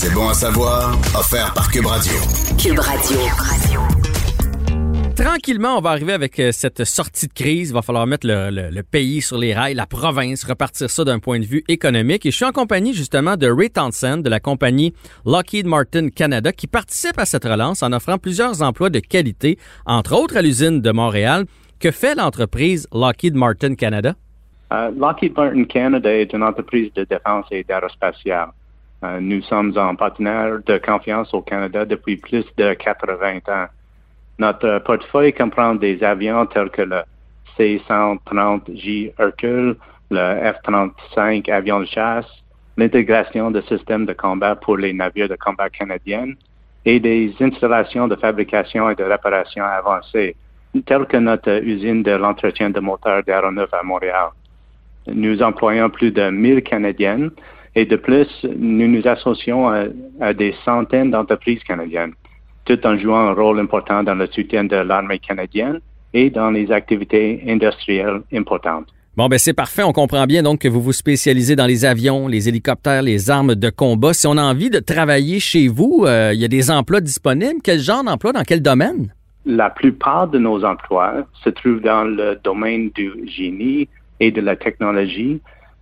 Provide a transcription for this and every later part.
C'est bon à savoir, offert par Cube Radio. Cube Radio. Tranquillement, on va arriver avec euh, cette sortie de crise. Il va falloir mettre le, le- le pays sur les rails, la province, repartir ça d'un point de vue économique. Et je suis en compagnie justement de Ray Townsend de la compagnie Lockheed Martin Canada qui participe à cette relance en offrant plusieurs emplois de qualité, entre autres à l'usine de Montréal. Que fait l'entreprise Lockheed Martin Canada? Euh, Lockheed Martin Canada est une entreprise de défense et d'aérospatiale. Euh, nous sommes un partenaire de confiance au Canada depuis plus de 80 ans. Notre portefeuille comprend des avions tels que le C-130J Hercule, le F-35 avion de chasse, l'intégration de systèmes de combat pour les navires de combat canadiens et des installations de fabrication et de réparation avancées, telles que notre usine de l'entretien de moteurs d'aéronefs à Montréal. Nous employons plus de 1000 Canadiennes et de plus, nous nous associons à, à des centaines d'entreprises canadiennes, tout en jouant un rôle important dans le soutien de l'armée canadienne et dans les activités industrielles importantes. Bon, ben c'est parfait. On comprend bien donc que vous vous spécialisez dans les avions, les hélicoptères, les armes de combat. Si on a envie de travailler chez vous, euh, il y a des emplois disponibles. Quel genre d'emploi, dans quel domaine? La plupart de nos emplois se trouvent dans le domaine du génie et de la technologie,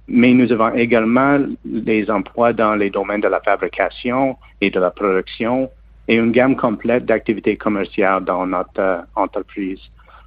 mais nous avons également des emplois dans les domaines de la fabrication et de la production et une gamme complète d'activités commerciales dans notre euh, entreprise.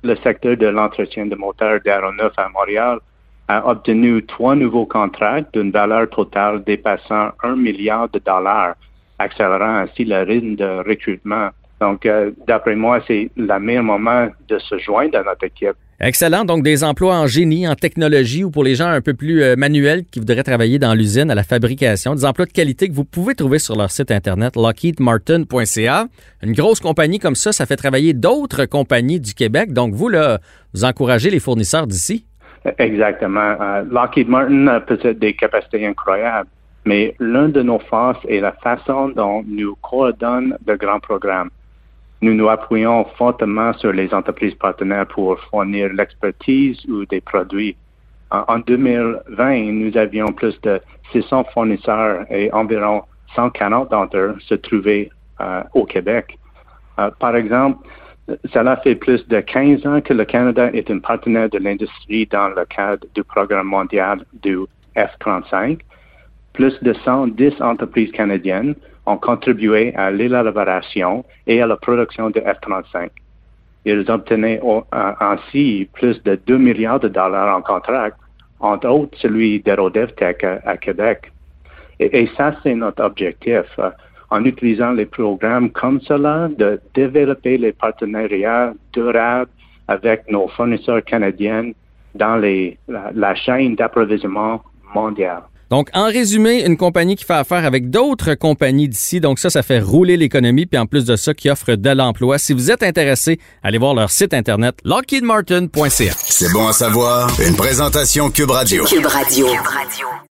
Le secteur de l'entretien de moteurs d'aéronefs à Montréal a obtenu trois nouveaux contrats d'une valeur totale dépassant un milliard de dollars, accélérant ainsi le rythme de recrutement. Donc, euh, d'après moi, c'est le meilleur moment de se joindre à notre équipe. Excellent. Donc, des emplois en génie, en technologie ou pour les gens un peu plus euh, manuels qui voudraient travailler dans l'usine, à la fabrication. Des emplois de qualité que vous pouvez trouver sur leur site Internet, lockheedmartin.ca. Une grosse compagnie comme ça, ça fait travailler d'autres compagnies du Québec. Donc, vous, là, vous encouragez les fournisseurs d'ici. Exactement. Euh, Lockheed Martin a peut-être des capacités incroyables, mais l'un de nos forces est la façon dont nous coordonnons de grands programmes. Nous nous appuyons fortement sur les entreprises partenaires pour fournir l'expertise ou des produits. En, en 2020, nous avions plus de 600 fournisseurs et environ 140 d'entre eux se trouvaient euh, au Québec. Euh, par exemple, cela fait plus de 15 ans que le Canada est un partenaire de l'industrie dans le cadre du programme mondial du F-35. Plus de 110 entreprises canadiennes ont contribué à l'élaboration et à la production de F-35. Ils obtenaient euh, ainsi plus de 2 milliards de dollars en contrat, entre autres celui d'Aerodevtech à, à Québec. Et, ça, c'est notre objectif. euh, en utilisant les programmes comme cela, de développer les partenariats durables avec nos fournisseurs canadiens dans la chaîne d'approvisionnement mondiale. Donc, en résumé, une compagnie qui fait affaire avec d'autres compagnies d'ici. Donc, ça, ça fait rouler l'économie. Puis, en plus de ça, qui offre de l'emploi. Si vous êtes intéressé, allez voir leur site Internet, lockheedmartin.ca. C'est bon à savoir, une présentation Cube Radio. Cube Radio.